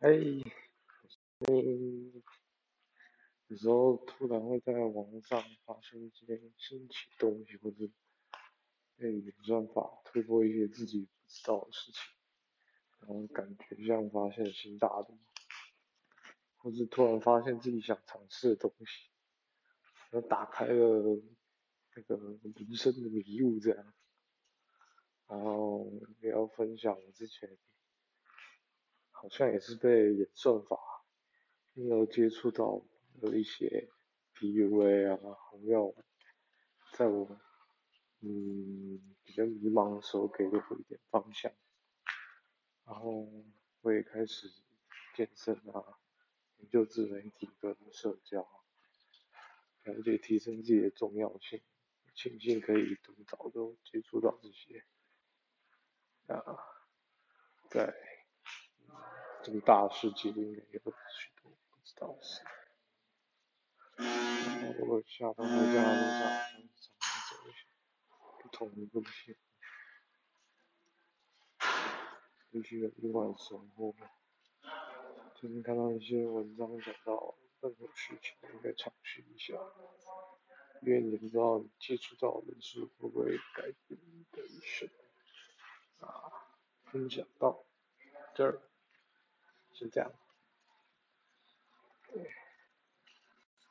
哎，你有时候突然会在网上发现一些新奇东西，或者被演算法推播一些自己不知道的事情，然后感觉像发现新大陆，或者突然发现自己想尝试的东西，然后打开了那个人生的迷雾这样，然后也要分享我之前。好像也是被演算法，因而接触到了一些 PUA 啊，红药，在我嗯比较迷茫的时候给了我一点方向，然后我也开始健身啊，研究自媒体跟社交，了解提升自己的重要性，庆幸可以这么早就接触到这些，啊，在。这么大的世界应该有许多不知道的事。然后我下班回家的路上，常常走一些不同的路线，也许有意外收获。最近看到一些文章讲到，任何事情应该尝试一下，因为你不知道你接触到的事会不会改变的一生。啊，分享到这儿。是这样。